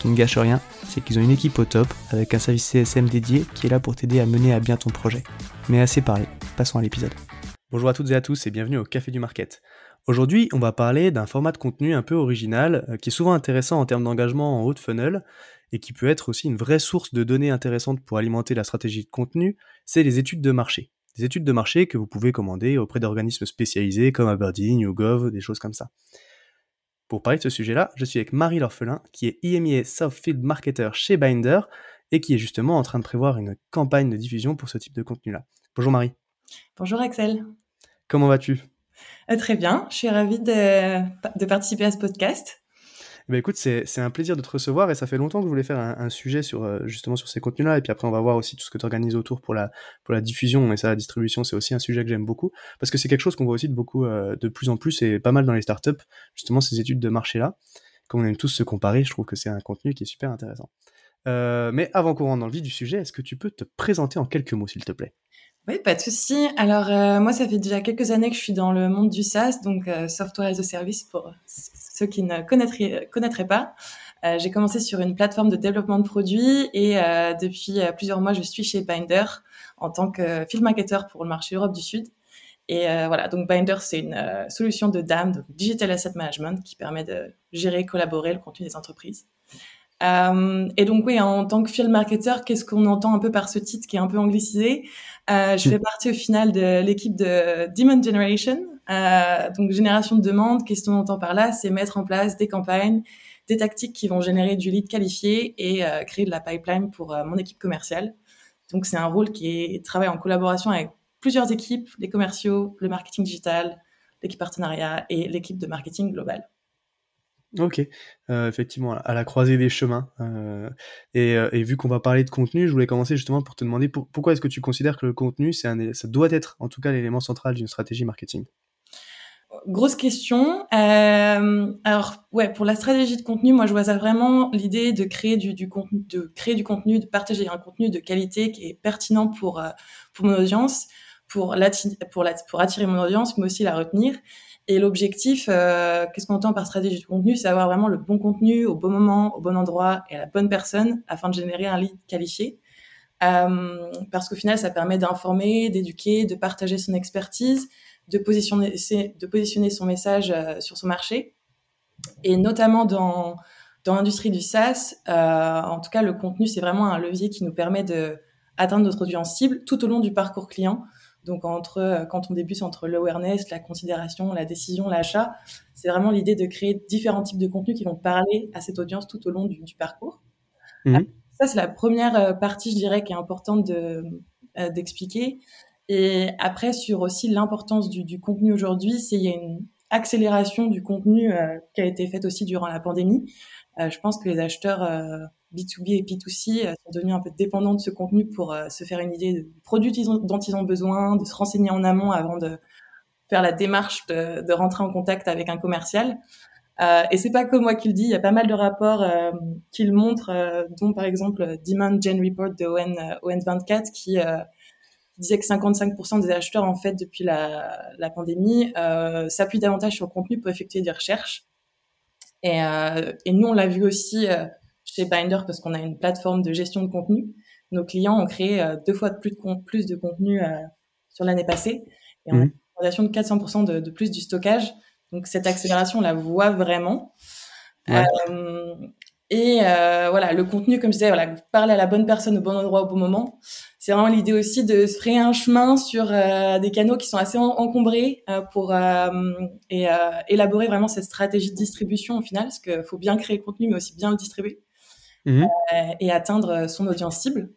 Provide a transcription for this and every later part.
Qui ne gâche rien, c'est qu'ils ont une équipe au top avec un service CSM dédié qui est là pour t'aider à mener à bien ton projet. Mais assez parlé, passons à l'épisode. Bonjour à toutes et à tous et bienvenue au Café du Market. Aujourd'hui, on va parler d'un format de contenu un peu original euh, qui est souvent intéressant en termes d'engagement en haut de funnel et qui peut être aussi une vraie source de données intéressantes pour alimenter la stratégie de contenu, c'est les études de marché. Des études de marché que vous pouvez commander auprès d'organismes spécialisés comme Aberdeen, YouGov, des choses comme ça. Pour parler de ce sujet-là, je suis avec Marie L'Orphelin, qui est IMIA Field Marketer chez Binder et qui est justement en train de prévoir une campagne de diffusion pour ce type de contenu-là. Bonjour Marie. Bonjour Axel. Comment vas-tu? Euh, Très bien, je suis ravie de, de participer à ce podcast. Bah écoute, c'est un plaisir de te recevoir et ça fait longtemps que je voulais faire un, sujet sur euh, justement sur ces contenus-là et puis après on va voir aussi tout ce que tu organises autour pour la pour la diffusion et ça la distribution, c'est aussi un sujet que j'aime beaucoup parce que c'est quelque chose qu'on voit aussi de beaucoup euh, de plus en plus et pas mal dans les startups justement ces études de marché là. Comme on aime tous se comparer, je trouve que c'est un contenu qui est super intéressant. Euh, mais avant qu'on rentre dans le vif du sujet, est-ce que tu peux te présenter en quelques mots s'il te plaît? Oui, pas de souci. Alors, moi, ça fait déjà quelques années que je suis dans le monde du SaaS, donc Software as a Service pour ceux qui ne connaîtraient, pas. Euh, j'ai commencé sur une plateforme de développement de produits et euh, depuis euh, plusieurs mois, je suis chez Binder en tant que field marketer pour le marché Europe du Sud. Et voilà, donc Binder, c'est une solution de DAM, donc Digital Asset Management, qui permet de gérer, collaborer le contenu des entreprises. Et donc oui, en tant que field marketer, qu'est-ce qu'on entend un peu par ce titre qui est un peu anglicisé? Je fais partie au final de l'équipe de Demand Generation, euh, donc génération de demande, qu'est-ce qu'on entend par là? C'est mettre en place des campagnes, des tactiques qui vont générer du lead qualifié et euh, créer de la pipeline pour euh, mon équipe commerciale. Donc c'est un rôle qui est travaille en collaboration avec plusieurs équipes, les commerciaux, le marketing digital, l'équipe partenariat et l'équipe de marketing global. Ok, effectivement, à la croisée des chemins. et, vu qu'on va parler de contenu, je voulais commencer justement pour te demander pourquoi est-ce que tu considères que le contenu, ça doit être en tout cas l'élément central d'une stratégie marketing? Grosse question. Euh, alors ouais, pour la stratégie de contenu, moi je vois vraiment l'idée de créer du, contenu, de créer du contenu, de partager un contenu de qualité qui est pertinent pour euh, pour mon audience, pour attirer mon audience, mais aussi la retenir. Et l'objectif, euh, qu'est-ce qu'on entend par stratégie de contenu, c'est avoir vraiment le bon contenu au bon moment, au bon endroit et à la bonne personne afin de générer un lead qualifié. Euh, parce qu'au final, ça permet d'informer, d'éduquer, de partager son expertise de positionner, son message euh, sur son marché. Et notamment dans, l'industrie du SaaS, en tout cas, le contenu, c'est vraiment un levier qui nous permet de atteindre notre audience cible tout au long du parcours client. Donc, entre, euh, quand on débute entre l'awareness, la considération, la décision, l'achat, c'est vraiment l'idée de créer différents types de contenus qui vont parler à cette audience tout au long du, parcours. Mhm. Ça, c'est la première partie, je dirais, qui est importante de, d'expliquer. Et après, sur aussi l'importance du, du, contenu aujourd'hui, c'est il y a une accélération du contenu euh, qui a été faite aussi durant la pandémie. Euh, je pense que les acheteurs euh, B2B et B2C euh, sont devenus un peu dépendants de ce contenu pour euh, se faire une idée du produit dont ils ont besoin, de se renseigner en amont avant de faire la démarche de, rentrer en contact avec un commercial. Euh, et c'est pas que moi qui le dis, il y a pas mal de rapports euh, qui le montrent, dont par exemple Demand Gen Report de ON, ON24 qui disait que 55% des acheteurs, en fait, depuis la, pandémie, euh, s'appuient davantage sur le contenu pour effectuer des recherches. Et, euh, nous, on l'a vu aussi euh, chez Binder parce qu'on a une plateforme de gestion de contenu. Nos clients ont créé euh, deux fois plus de, plus de contenu euh, sur l'année passée et on a mmh. une augmentation de 400% de, de, plus du stockage. Donc cette accélération, on la voit vraiment. Ouais. Euh, et euh, voilà, le contenu, comme je disais, voilà, parler à la bonne personne au bon endroit au bon moment. C'est vraiment l'idée aussi de se frayer un chemin sur euh, des canaux qui sont assez en encombrés euh, pour et, élaborer vraiment cette stratégie de distribution au final, parce qu'il faut bien créer le contenu, mais aussi bien le distribuer mmh. et atteindre son audience cible.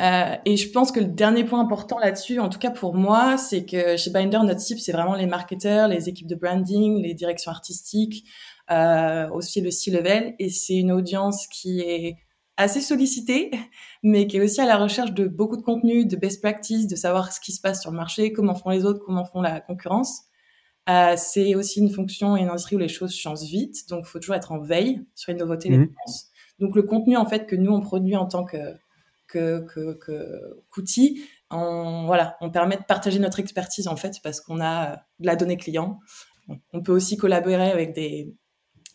et je pense que le dernier point important là-dessus, en tout cas pour moi, c'est que chez Binder, notre cible, c'est vraiment les marketeurs, les équipes de branding, les directions artistiques, euh, aussi le C-level. Et c'est une audience qui est assez sollicitée, mais qui est aussi à la recherche de beaucoup de contenu, de best practice, de savoir ce qui se passe sur le marché, comment font les autres, comment font la concurrence. Euh, c'est aussi une fonction et une industrie où les choses changent vite, donc il faut toujours être en veille sur les nouveautés, les tendances. Mmh. Donc le contenu en fait que nous on produit en tant que que qu'outil, que, on voilà, on permet de partager notre expertise en fait parce qu'on a de la donnée client. On peut aussi collaborer avec des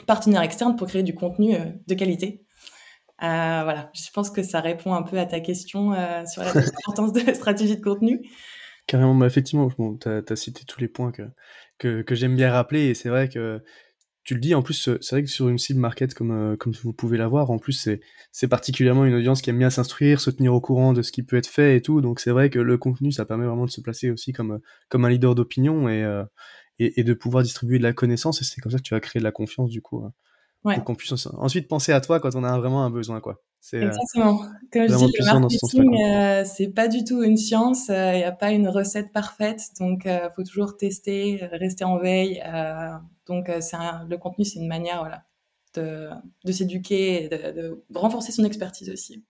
partenaires externes pour créer du contenu euh, de qualité. Euh, voilà, je pense que ça répond un peu à ta question euh, sur l'importance de la stratégie de contenu. Carrément, bah effectivement, bon, tu as, cité tous les points que, que, que j'aime bien rappeler, et c'est vrai que tu le dis, en plus, c'est vrai que sur une cible market comme, euh, comme vous pouvez l'avoir, en plus, c'est particulièrement une audience qui aime bien s'instruire, se tenir au courant de ce qui peut être fait et tout, donc c'est vrai que le contenu, ça permet vraiment de se placer aussi comme, comme un leader d'opinion, et, euh, et, et, de pouvoir distribuer de la connaissance. Et c'est comme ça que tu vas créer de la confiance, du coup. Ouais. Pour qu'on puisse ensuite penser à toi quand on a vraiment un besoin, quoi. Euh, Exactement. Comme je dis, le marketing, euh, c'est pas du tout une science. Il euh, n'y a pas une recette parfaite. Donc, il faut toujours tester, rester en veille. donc, c'est le contenu, c'est une manière, voilà, de, de s'éduquer, de, de, renforcer son expertise aussi.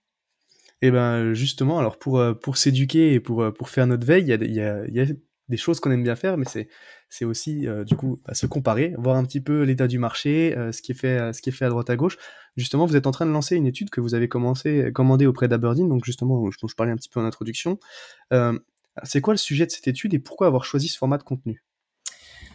Et eh ben justement, alors pour pour s'éduquer et pour pour faire notre veille, il y a, y, a, y a des choses qu'on aime bien faire, mais c'est aussi euh, du coup bah, se comparer, voir un petit peu l'état du marché, euh, ce qui est fait, euh, ce qui est fait à droite à gauche. Justement, vous êtes en train de lancer une étude que vous avez commencé, commandée auprès d'Aberdeen, donc justement, dont je parlais un petit peu en introduction. c'est quoi le sujet de cette étude et pourquoi avoir choisi ce format de contenu?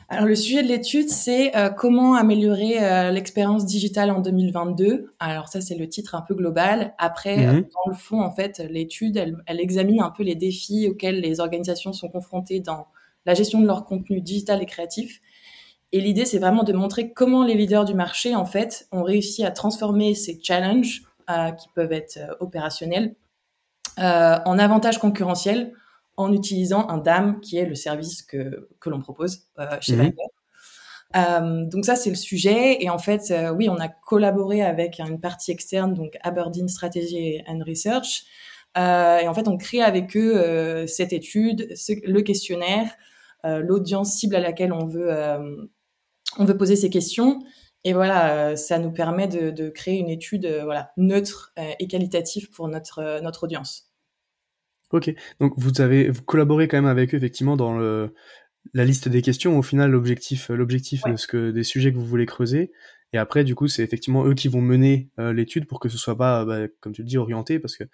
Alors le sujet de l'étude, c'est euh, comment améliorer euh, l'expérience digitale en 2022. Alors ça, c'est le titre un peu global. Après, mmh. euh, dans le fond, en fait, l'étude, elle, elle, examine un peu les défis auxquels les organisations sont confrontées dans la gestion de leur contenu digital et créatif. Et l'idée, c'est vraiment de montrer comment les leaders du marché, en fait, ont réussi à transformer ces challenges euh, qui peuvent être euh, opérationnels euh, en avantages concurrentiels en utilisant un DAM qui est le service que, que l'on propose chez mmh. Euh, donc ça, c'est le sujet. Et en fait, euh, oui, on a collaboré avec une partie externe, donc Aberdeen Strategy and Research. Euh, et en fait, on crée avec eux cette étude, ce, le questionnaire, euh, l'audience cible à laquelle on veut, euh, on veut poser ces questions. Et voilà, euh, ça nous permet de, de créer une étude voilà, neutre et qualitative pour notre, notre audience. Ok, donc vous avez vous collaboré quand même avec eux effectivement dans le, la liste des questions. Au final, l'objectif, l'objectif ouais. de ce que des sujets que vous voulez creuser. Et après, du coup, c'est effectivement eux qui vont mener euh, l'étude pour que ce soit pas, bah, comme tu le dis, orienté, parce que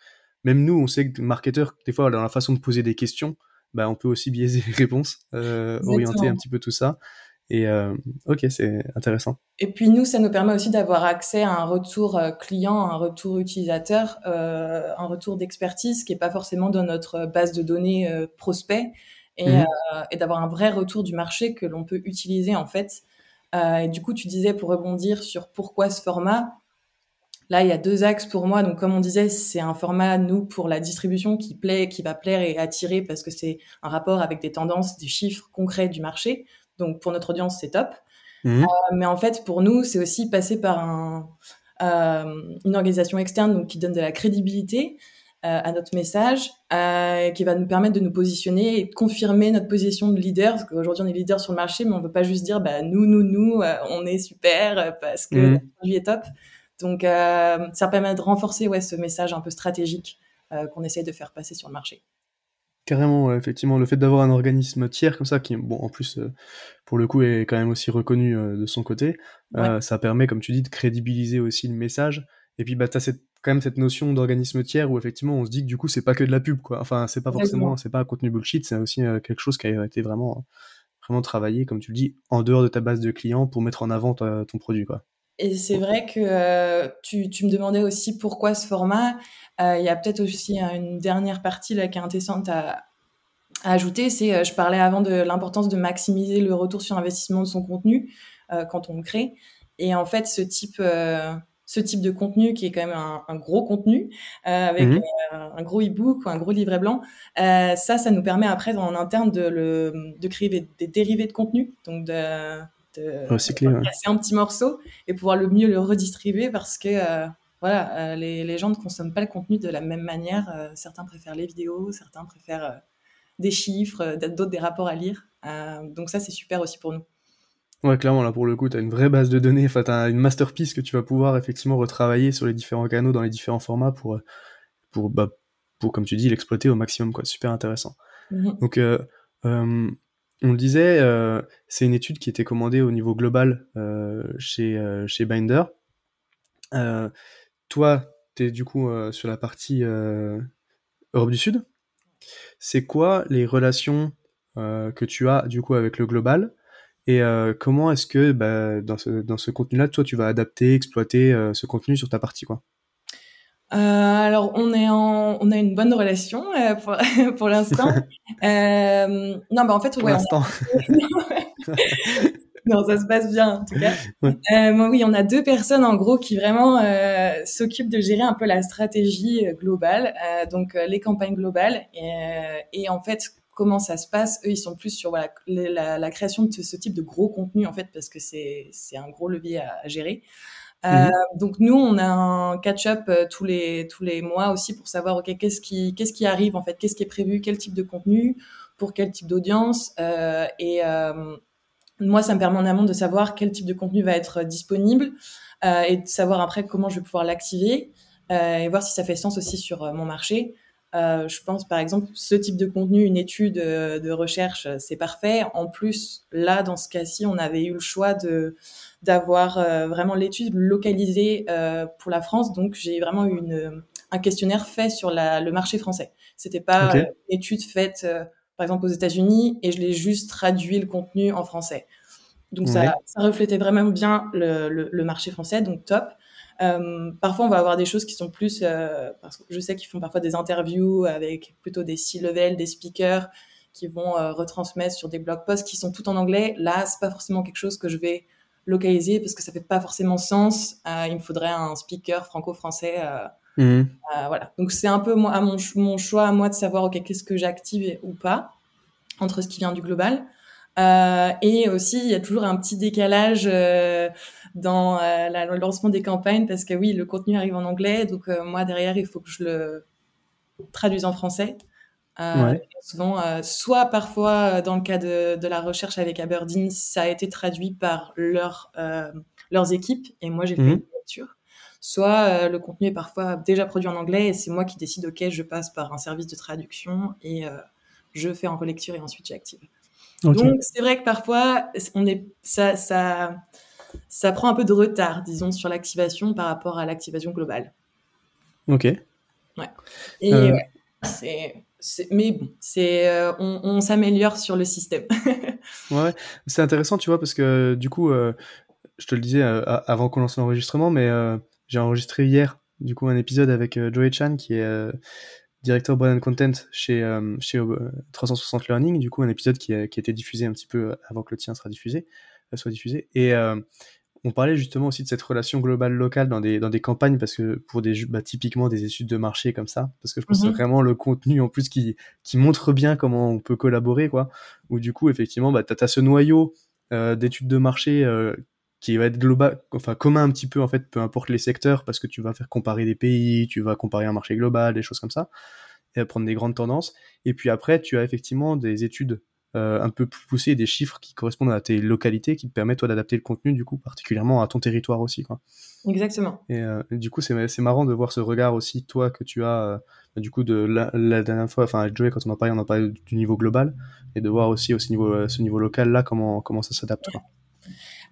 même nous, on sait que marketeur, des fois, dans la façon de poser des questions, bah, on peut aussi biaiser les réponses, euh, orienter un petit peu tout ça. Et euh, ok, c'est intéressant. Et puis nous, ça nous permet aussi d'avoir accès à un retour euh, client, un retour utilisateur, euh, un retour d'expertise qui est pas forcément dans notre base de données euh, prospect, et, mmh. et d'avoir un vrai retour du marché que l'on peut utiliser en fait. et du coup, tu disais pour rebondir sur pourquoi ce format, Là, il y a deux axes pour moi. Donc, comme on disait, c'est un format, nous, pour la distribution qui plaît, qui va plaire et attirer parce que c'est un rapport avec des tendances, des chiffres concrets du marché. Donc, pour notre audience, c'est top. Mmh. Euh, mais en fait, pour nous, c'est aussi passer par un, euh, une organisation externe donc, qui donne de la crédibilité euh, à notre message, qui va nous permettre de nous positionner et de confirmer notre position de leader. Parce qu'aujourd'hui, on est leader sur le marché, mais on ne veut pas juste dire, bah, nous, nous, nous, on est super parce que mmh. produit est top. Donc, ça permet de renforcer ouais, ce message un peu stratégique qu'on essaie de faire passer sur le marché. Carrément, ouais, effectivement, le fait d'avoir un organisme tiers comme ça, qui, bon, en plus, euh, pour le coup, est quand même aussi reconnu euh, de son côté, ouais. ça permet, comme tu dis, de crédibiliser aussi le message. Et puis, bah, tu as cette quand même cette notion d'organisme tiers où effectivement on se dit que du coup c'est pas que de la pub quoi. Enfin c'est pas forcément c'est pas un contenu bullshit, c'est aussi euh, quelque chose qui a été vraiment vraiment travaillé comme tu le dis en dehors de ta base de clients pour mettre en avant ton produit quoi. Et c'est vrai que euh, tu, tu, me demandais aussi pourquoi ce format. Euh, il y a peut-être aussi une dernière partie là qui est intéressante à, à ajouter. C'est je parlais avant de l'importance de maximiser le retour sur investissement de son contenu quand on le crée. Et en fait, ce type ce type de contenu qui est quand même un, gros contenu euh, avec euh, un gros e-book ou un gros livret blanc. Euh, ça, ça nous permet après en interne de, le, de créer des, dérivés de contenu, donc de, de Recycler, casser un petit morceau et pouvoir le mieux le redistribuer parce que voilà, les, les, gens ne consomment pas le contenu de la même manière. certains préfèrent les vidéos, certains préfèrent des chiffres, d'autres des rapports à lire. donc ça, c'est super aussi pour nous. Ouais, clairement, là, pour le coup, tu as une vraie base de données, enfin, tu as une masterpiece que tu vas pouvoir effectivement retravailler sur les différents canaux, dans les différents formats pour, pour, bah, pour comme tu dis, l'exploiter au maximum, quoi. Super intéressant. Mhm. Donc, euh, euh, on le disait, euh, c'est une étude qui était commandée au niveau global chez, chez Binder. toi, tu es du coup sur la partie Europe du Sud. C'est quoi les relations que tu as du coup avec le global? Et euh, comment est-ce que bah, dans ce, dans ce contenu-là, toi, tu vas adapter, exploiter euh, ce contenu sur ta partie quoi? Euh, alors on est en, on a une bonne relation pour, pour l'instant. non, bah en fait, pour l'instant. non, ça se passe bien en tout cas. oui, on a deux personnes en gros qui vraiment s'occupent de gérer un peu la stratégie globale, donc les campagnes globales. Et, et en fait, comment ça se passe. Eux, ils sont plus sur voilà, la, création de ce, type de gros contenu, en fait, parce que c'est un gros levier à, gérer. Euh, mhm. donc nous, on a un catch-up euh, tous les tous les mois aussi pour savoir ok qu'est-ce qui qu'est-ce qui arrive en fait, qu'est-ce qui est prévu, quel type de contenu, pour quel type d'audience? Euh, et moi, ça me permet en amont de savoir quel type de contenu va être disponible et de savoir après comment je vais pouvoir l'activer et voir si ça fait sens aussi sur mon marché. Euh, je pense par exemple ce type de contenu, une étude euh, de recherche, euh, c'est parfait. En plus, là dans ce cas-ci, on avait eu le choix de d'avoir vraiment l'étude localisée pour la France. Donc j'ai vraiment eu une, un questionnaire fait sur la, le marché français. C'était pas une étude faite par exemple aux États-Unis et je l'ai juste traduit le contenu en français. Donc ça, ça reflétait vraiment bien le, le, le marché français, donc top. Euh, parfois, on va avoir des choses qui sont plus, euh, parce que je sais qu'ils font parfois des interviews avec plutôt des C-level, des speakers qui vont euh, retransmettre sur des blog posts qui sont tout en anglais. Là, c'est pas forcément quelque chose que je vais localiser parce que ça fait pas forcément sens. il me faudrait un speaker franco-français. Mmh. voilà. Donc c'est un peu moi, à mon, mon, choix à moi de savoir ok qu'est-ce que j'active ou pas entre ce qui vient du global. Et aussi, il y a toujours un petit décalage dans euh, le lancement des campagnes parce que oui, le contenu arrive en anglais, donc euh, moi derrière, il faut que je le traduise en français. Euh, souvent, soit parfois dans le cas de, de, la recherche avec Aberdeen, ça a été traduit par leur, leurs équipes et moi j'ai fait mhm. une lecture. Soit le contenu est parfois déjà produit en anglais et c'est moi qui décide, ok, je passe par un service de traduction et je fais en relecture et ensuite j'active. Donc c'est vrai que parfois on est ça ça ça prend un peu de retard, disons, sur l'activation par rapport à l'activation globale. Ok. Ouais. Et euh. c'est, mais bon, c'est, euh, on, s'améliore sur le système. ouais, c'est intéressant, tu vois, parce que du coup, euh, je te le disais avant qu'on lance l'enregistrement, mais j'ai enregistré hier, du coup, un épisode avec Joey Chan, qui est directeur brand content chez, chez 360 Learning, du coup, un épisode qui a, qui a été diffusé un petit peu avant que le tien sera diffusé soit diffusée. Et euh, on parlait justement aussi de cette relation globale locale dans des, dans des campagnes, parce que pour des, bah, typiquement des études de marché comme ça, parce que je pense que c'est mhm. vraiment le contenu en plus qui, qui montre bien comment on peut collaborer, quoi. Où du coup, effectivement, bah, tu as, ce noyau euh, d'études de marché euh, qui va être global, enfin commun un petit peu en fait, peu importe les secteurs, parce que tu vas faire comparer des pays, tu vas comparer un marché global, des choses comme ça, et prendre des grandes tendances. Et puis après, tu as effectivement des études euh, un peu plus poussé, des chiffres qui correspondent à tes localités, qui te permettent toi d'adapter le contenu du coup particulièrement à ton territoire aussi quoi. Exactement. Et euh, du coup c'est c'est marrant de voir ce regard aussi toi que tu as euh, du coup de la, la, dernière fois, enfin avec Joey quand on en parlait, on en parlait du niveau global et de voir aussi au niveau ce niveau local là comment comment ça s'adapte.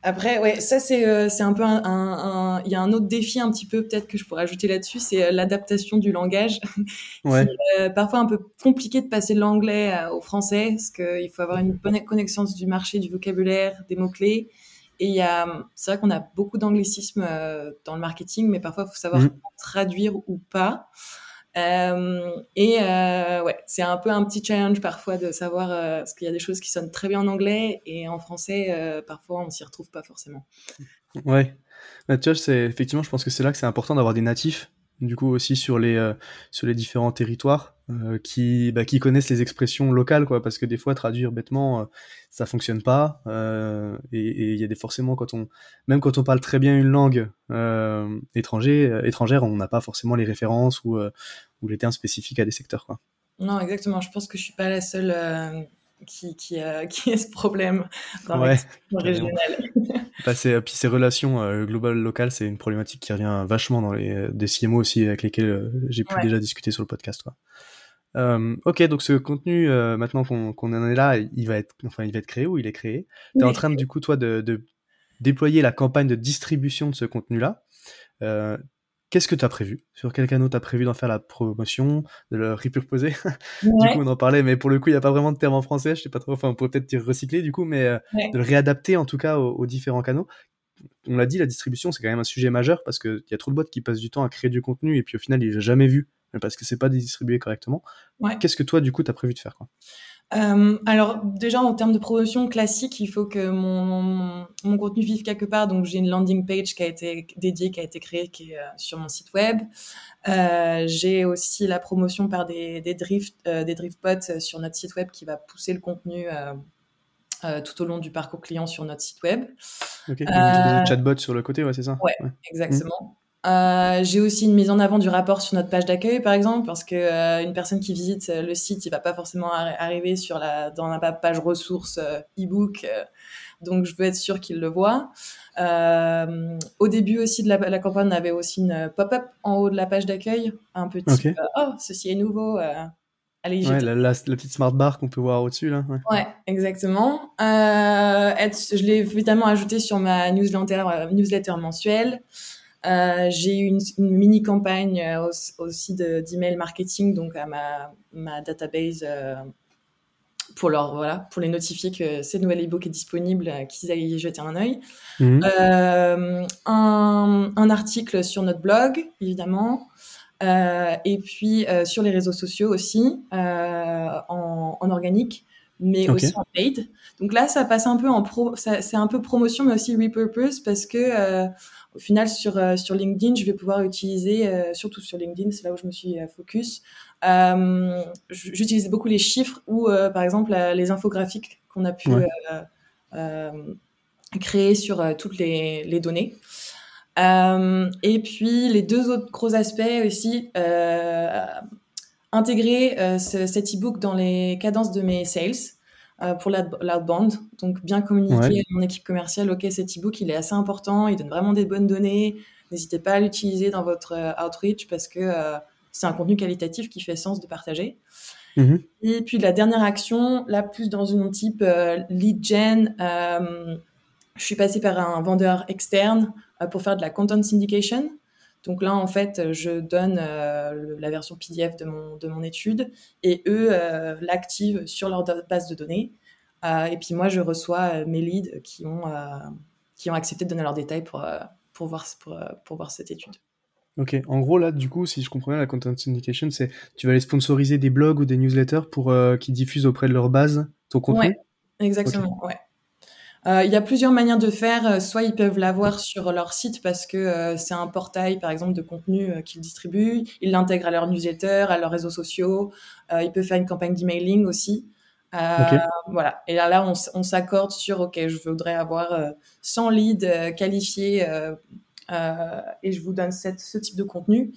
Après, ouais, ça c'est euh, un peu un, il y a un autre défi un petit peu peut-être que je pourrais ajouter là-dessus, c'est euh, l'adaptation du langage. Ouais. euh, parfois un peu compliqué de passer de l'anglais euh, au français parce qu'il faut avoir une bonne connaissance du marché, du vocabulaire, des mots clés. Et il y a, c'est vrai qu'on a beaucoup d'anglicismes euh, dans le marketing, mais parfois il faut savoir Mhm. traduire ou pas. Euh, et euh, ouais, c'est un peu un petit challenge parfois de savoir euh, parce qu'il y a des choses qui sonnent très bien en anglais et en français parfois on s'y retrouve pas forcément. Ouais. Bah, tu vois, c'est effectivement, je pense que c'est là que c'est important d'avoir des natifs, du coup aussi sur les sur les différents territoires euh, qui bah, qui connaissent les expressions locales, quoi, parce que des fois traduire bêtement, euh, ça fonctionne pas. euh, et il y a des forcément quand on même quand on parle très bien une langue euh, étranger, euh, étrangère, on n'a pas forcément les références ou ou les termes spécifiques à des secteurs, quoi. Non, exactement. Je pense que je suis pas la seule qui qui, qui a ce problème dans Ouais, régionale. Bah, c'est- puis ces relations euh, globales locales, c'est une problématique qui revient vachement dans les des CMO aussi avec lesquels j'ai pu Ouais. déjà discuter sur le podcast. Quoi. Euh, ok, donc ce contenu, euh, maintenant qu'on en est là, il va être, enfin, il va être créé ou il est créé? Tu es en train de, du coup, toi, de, de déployer la campagne de distribution de ce contenu-là. Euh, Qu'est-ce que tu as prévu? Sur quel canal tu as prévu d'en faire la promotion, de le repurposer? Du coup, on en parlait, mais pour le coup, il n'y a pas vraiment de terme en français. Je sais pas trop. Enfin, on pourrait peut-être dire recycler, du coup, mais ouais. de le réadapter en tout cas aux, aux différents canaux. On l'a dit, la distribution, c'est quand même un sujet majeur parce qu'il y a trop de boîtes qui passent du temps à créer du contenu et puis au final, ils l'ont jamais vu parce que c'est pas distribué correctement. Ouais. Qu'est-ce que toi, du coup, tu as prévu de faire quoi? Euh, alors déjà en termes de promotion classique, il faut que mon, mon contenu vive quelque part. Donc j'ai une landing page qui a été dédiée, qui a été créée, qui est euh, sur mon site web. Euh, j'ai aussi la promotion par des, des drift, des drift bots sur notre site web qui va pousser le contenu tout au long du parcours client sur notre site web. Ok. Euh, chatbot sur le côté, ouais, c'est ça? Ouais. Exactement. Euh, j'ai aussi une mise en avant du rapport sur notre page d'accueil, par exemple, parce que euh, une personne qui visite euh, le site, il va pas forcément arri- arriver sur la dans la page ressources e-book, euh, donc je veux être sûre qu'il le voit. Au début aussi de la, la campagne, on avait aussi une pop-up en haut de la page d'accueil, un petit Ok. euh, oh ceci est nouveau, allez Ouais, la, la- la petite smart bar qu'on peut voir au-dessus là. Ouais. Ouais, exactement. Être- je l'ai évidemment ajouté sur ma newsletter, newsletter mensuelle. Euh, j'ai eu une, une mini campagne euh, aussi- aussi de- d'email marketing donc à ma, ma database euh, pour leur voilà pour les notifier que ce nouvel ebook est disponible, qu'ils aillent y jeter un œil. Mhm. Euh, un, un article sur notre blog, évidemment. Euh, et puis sur les réseaux sociaux aussi, en, en organique, mais aussi en paid. Donc là, ça passe un peu en pro, c'est un peu promotion, mais aussi repurpose parce que euh, au final sur euh, sur LinkedIn, je vais pouvoir utiliser, euh, surtout sur LinkedIn, c'est là où je me suis euh, focus. Euh, J'utilise beaucoup les chiffres ou euh, par exemple les infographiques qu'on a pu Ouais. euh, euh, créer sur toutes les, les données. Euh, et puis les deux autres gros aspects aussi, euh, intégrer euh, ce- cet e-book dans les cadences de mes sales euh, pour l'out- l'outbound. Donc bien communiquer Ouais. à mon équipe commerciale, ok cet e-book il est assez important, il donne vraiment des bonnes données, n'hésitez pas à l'utiliser dans votre euh, outreach parce que euh, c'est un contenu qualitatif qui fait sens de partager. Mhm. Et puis la dernière action, là plus dans une type lead gen, je suis passée par un vendeur externe pour faire de la content syndication. Donc là, en fait, je donne euh, la version PDF de mon, de mon étude et eux euh, l'activent sur leur base de données. Euh, et puis moi, je reçois mes leads qui ont, qui ont accepté de donner leurs détails pour, pour, voir, pour, pour voir cette étude. Ok. En gros là, du coup, si je comprends bien, la content syndication, c'est tu vas aller sponsoriser des blogs ou des newsletters pour euh, qui diffusent auprès de leur base ton contenu? Ouais, exactement. Ouais. Euh, Il y a plusieurs manières de faire. Euh, Soit ils peuvent l'avoir sur leur site parce que euh, c'est un portail, par exemple, de contenu qu'ils distribuent. Ils l'intègrent à leur newsletter, à leurs réseaux sociaux. Euh, ils peuvent faire une campagne d'emailing aussi. Euh. Voilà. Et là, là on, s'accorde sur, OK, je voudrais avoir euh, 100 leads euh, qualifiés euh, euh, et je vous donne cette- ce type de contenu.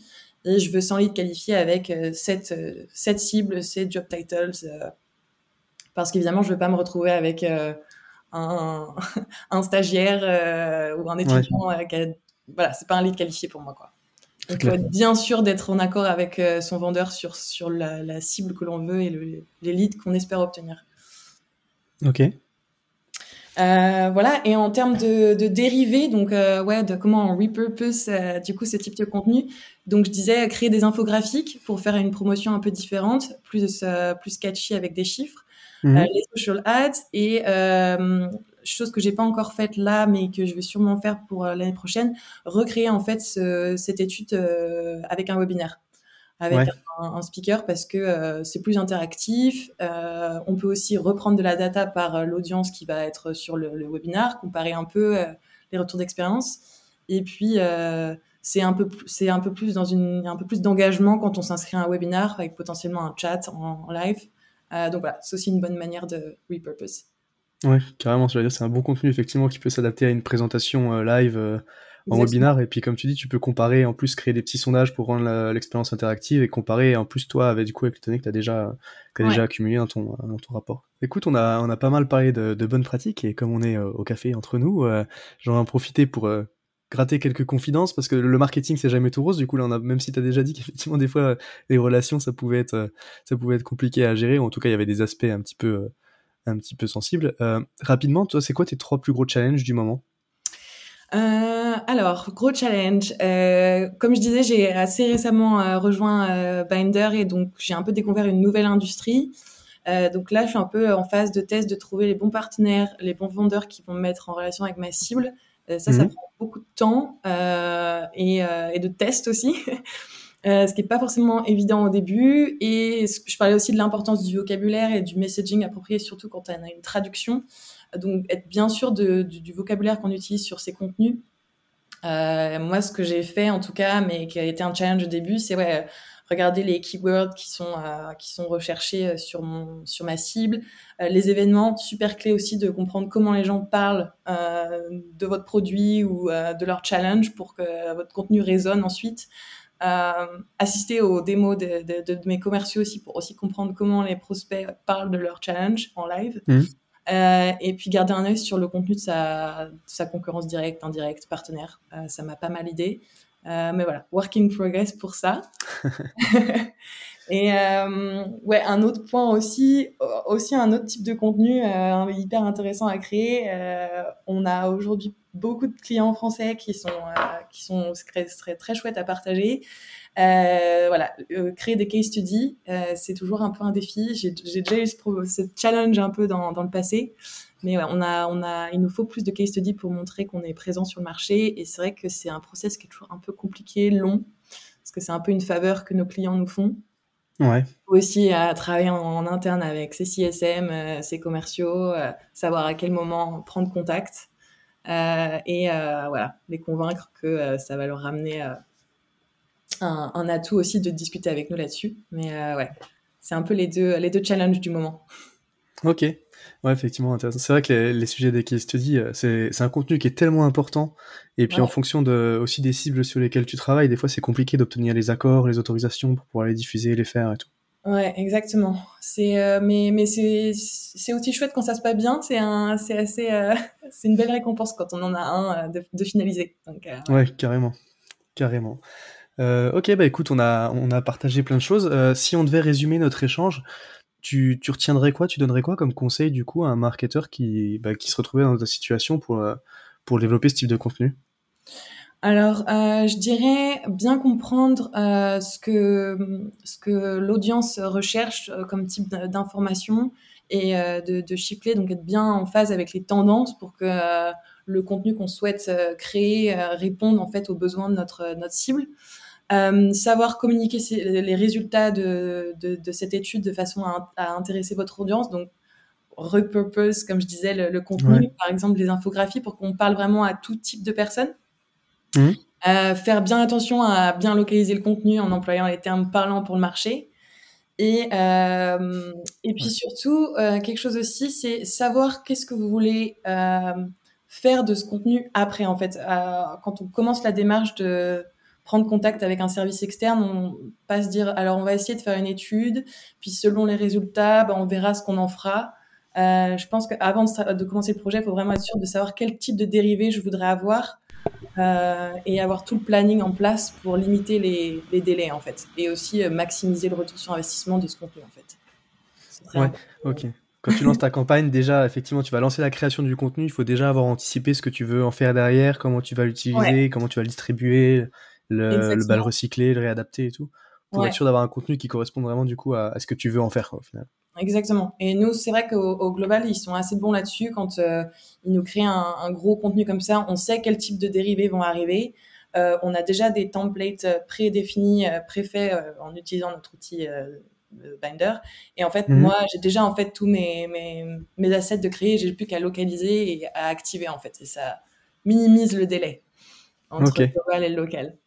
Et je veux 100 leads qualifiés avec cette, cette cible, ces job titles. euh, parce qu'évidemment, je ne veux pas me retrouver avec euh, un, un stagiaire euh, ou un étudiant euh, qui a... Voilà, c'est pas un lead qualifié pour moi, quoi. Donc, être bien sûr d'être en accord avec euh, son vendeur sur, sur la, la cible que l'on veut et le- les leads qu'on espère obtenir. Ok. Euh, voilà. Et en termes de, de dérivés, donc euh, ouais, de comment on repurpose euh, du coup ce type de contenu. Donc je disais créer des infographiques pour faire une promotion un peu différente, plus plus catchy avec des chiffres, mhm. les social ads et chose que j'ai pas encore faite là, mais que je vais sûrement faire pour l'année prochaine, recréer en fait ce, cette étude avec un webinaire avec un, speaker parce que euh, c'est plus interactif. Euh, on peut aussi reprendre de la data par euh, l'audience qui va être sur le, le webinaire, comparer un peu les retours d'expérience. Et puis c'est un peu c'est un peu plus dans une un peu plus d'engagement quand on s'inscrit à un webinaire avec potentiellement un chat en, live. Donc voilà, c'est aussi une bonne manière de repurpose. Ouais, carrément, je veux dire, c'est un bon contenu effectivement qui peut s'adapter à une présentation live en webinar. Et puis, comme tu dis, tu peux comparer, en plus, créer des petits sondages pour rendre l'expérience interactive et comparer, en plus, toi, avec du coup, avec les données que tu as déjà, que as déjà accumulées dans ton, dans ton rapport. Écoute, on a, on a pas mal parlé de, de bonnes pratiques et comme on est euh, au café entre nous, euh, j'en ai en profiter pour euh, gratter quelques confidences parce que le marketing c'est jamais tout rose du coup là même si tu as déjà dit qu'effectivement des fois les relations ça pouvait être ça pouvait être compliqué à gérer ou en tout cas il y avait des aspects un petit peu un petit peu sensibles rapidement toi c'est quoi tes trois plus gros challenges du moment? Euh, alors, gros challenge. Euh, comme je disais, j'ai assez récemment euh, rejoint euh, Binder et donc j'ai un peu découvert une nouvelle industrie. Euh, donc là, je suis un peu en phase de test de trouver les bons partenaires, les bons vendeurs qui vont me mettre en relation avec ma cible. Ça, ça mhm. prend beaucoup de temps et, et, de tests aussi. ce qui n'est pas forcément évident au début. Et je parlais aussi de l'importance du vocabulaire et du messaging approprié, surtout quand on a une traduction. Donc, être bien sûr de, du, vocabulaire qu'on utilise sur ces contenus. Euh, moi, ce que j'ai fait, en tout cas, mais qui a été un challenge au début, c'est ouais, regarder les keywords qui sont euh, qui sont recherchés euh, sur mon sur ma cible, euh, les événements, super clé aussi de comprendre comment les gens parlent de votre produit ou de leur challenge pour que votre contenu résonne ensuite. assister aux démos de, de, de, mes commerciaux aussi pour aussi comprendre comment les prospects parlent de leur challenge en live. Mmh. Euh, et puis garder un œil sur le contenu de sa, sa concurrence directe, indirecte, partenaire. Euh, ça m'a pas mal aidé. Euh, mais voilà, working progress pour ça. et euh, ouais, un autre point aussi, aussi un autre type de contenu euh, hyper intéressant à créer. on a aujourd'hui beaucoup de clients français qui sont qui sont très, très, très chouettes à partager. Euh, voilà, euh, créer des case studies, euh, c'est toujours un peu un défi. J'ai déjà eu ce, challenge un peu dans, dans le passé, mais ouais, on a, on a, il nous faut plus de case studies pour montrer qu'on est présent sur le marché. Et c'est vrai que c'est un process qui est toujours un peu compliqué, long, parce que c'est un peu une faveur que nos clients nous font. Ouais. Aussi à travailler en, interne avec ses CSM, ses commerciaux, savoir à quel moment prendre contact. et voilà, les convaincre que ça va leur ramener un, atout aussi de discuter avec nous là-dessus. Mais euh, ouais, c'est un peu les deux, les deux challenges du moment. Ok, ouais, effectivement, intéressant. C'est vrai que les, sujets des case studies, euh, c'est, c'est un contenu qui est tellement important. Et puis en fonction de, aussi des cibles sur lesquelles tu travailles, des fois c'est compliqué d'obtenir les accords, les autorisations pour pouvoir les diffuser, les faire et tout. Ouais, exactement. C'est euh, mais mais c'est c'est aussi chouette quand ça se passe bien. C'est un c'est assez c'est une belle récompense quand on en a un de, de finaliser. Donc, ouais. ouais. carrément, carrément. Euh, ok, bah écoute, on a, on a partagé plein de choses. Euh, si on devait résumer notre échange, tu, tu, retiendrais quoi Tu donnerais quoi comme conseil du coup à un marketeur qui, bah, qui se retrouvait dans ta situation pour, euh, pour développer ce type de contenu? Alors, euh, je dirais bien comprendre euh, ce que ce que l'audience recherche comme type d'information et de, de chiffrer, donc être bien en phase avec les tendances pour que le contenu qu'on souhaite créer réponde en fait aux besoins de notre notre cible. Euh, savoir communiquer les résultats de, de, de, cette étude de façon à, à, intéresser votre audience. Donc, repurpose, comme je disais, le, le contenu, par exemple les infographies, pour qu'on parle vraiment à tout type de personnes. Mmh. Euh, faire bien attention à bien localiser le contenu en employant les termes parlants pour le marché. Et, euh, et puis surtout, quelque chose aussi, c'est savoir qu'est-ce que vous voulez faire de ce contenu après, en fait. Quand on commence la démarche de prendre contact avec un service externe, on pas se dire alors on va essayer de faire une étude, puis selon les résultats, ben, on verra ce qu'on en fera. Euh, je pense qu'avant de, de, commencer le projet, il faut vraiment être sûr de savoir quel type de dérivé je voudrais avoir euh, et avoir tout le planning en place pour limiter les, les délais en fait, et aussi euh, maximiser le retour sur investissement de ce contenu en fait. Ouais, ok. quand tu lances ta campagne, déjà, effectivement, tu vas lancer la création du contenu. Il faut déjà avoir anticipé ce que tu veux en faire derrière, comment tu vas l'utiliser, comment tu vas le distribuer, le, le, le recycler, le réadapter et tout. Pour être sûr d'avoir un contenu qui correspond vraiment, du coup, à, ce que tu veux en faire, au final. Exactement. Et nous, c'est vrai qu'au global, ils sont assez bons là-dessus. Quand euh, ils nous créent un, un, gros contenu comme ça, on sait quel type de dérivés vont arriver. Euh, on a déjà des templates euh, prédéfinis, euh, préfaits en utilisant notre outil Binder. Et en fait, mhm. moi, j'ai déjà en fait tous mes, mes, mes assets de créer, j'ai plus qu'à localiser et à activer en fait. Et ça minimise le délai entre le global et le local.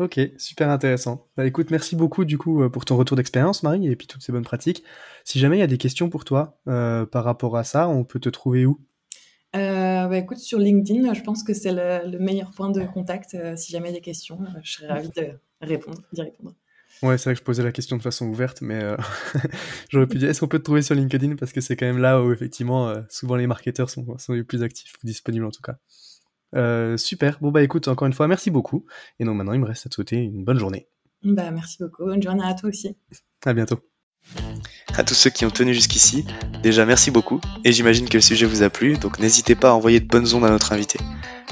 Ok, super intéressant. Bah écoute, merci beaucoup du coup pour ton retour d'expérience, Marie, et puis toutes ces bonnes pratiques. Si jamais il y a des questions pour toi par rapport à ça, on peut te trouver où? Euh, bah, écoute, sur LinkedIn, je pense que c'est le, meilleur point de contact. Euh, si jamais il y a des questions, euh, je serais ravie de répondre, d'y répondre. Ouais, c'est vrai que je posais la question de façon ouverte, mais j'aurais pu dire est-ce qu'on peut te trouver sur LinkedIn? Parce que c'est quand même là où, effectivement, souvent les marketeurs sont, sont, les plus actifs ou disponibles en tout cas. Super. Bon, bah écoute, encore une fois, merci beaucoup. Et donc maintenant, il me reste à te souhaiter une bonne journée. Bah, merci beaucoup. Bonne journée à toi aussi. À bientôt. À tous ceux qui ont tenu jusqu'ici, déjà merci beaucoup, et j'imagine que le sujet vous a plu, donc n'hésitez pas à envoyer de bonnes ondes à notre invité.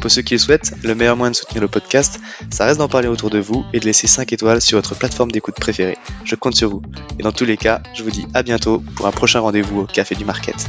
Pour ceux qui le souhaitent, le meilleur moyen de soutenir le podcast, ça reste d'en parler autour de vous et de laisser 5 étoiles sur votre plateforme d'écoute préférée. Je compte sur vous. Et dans tous les cas, je vous dis à bientôt pour un prochain rendez-vous au Café du Market.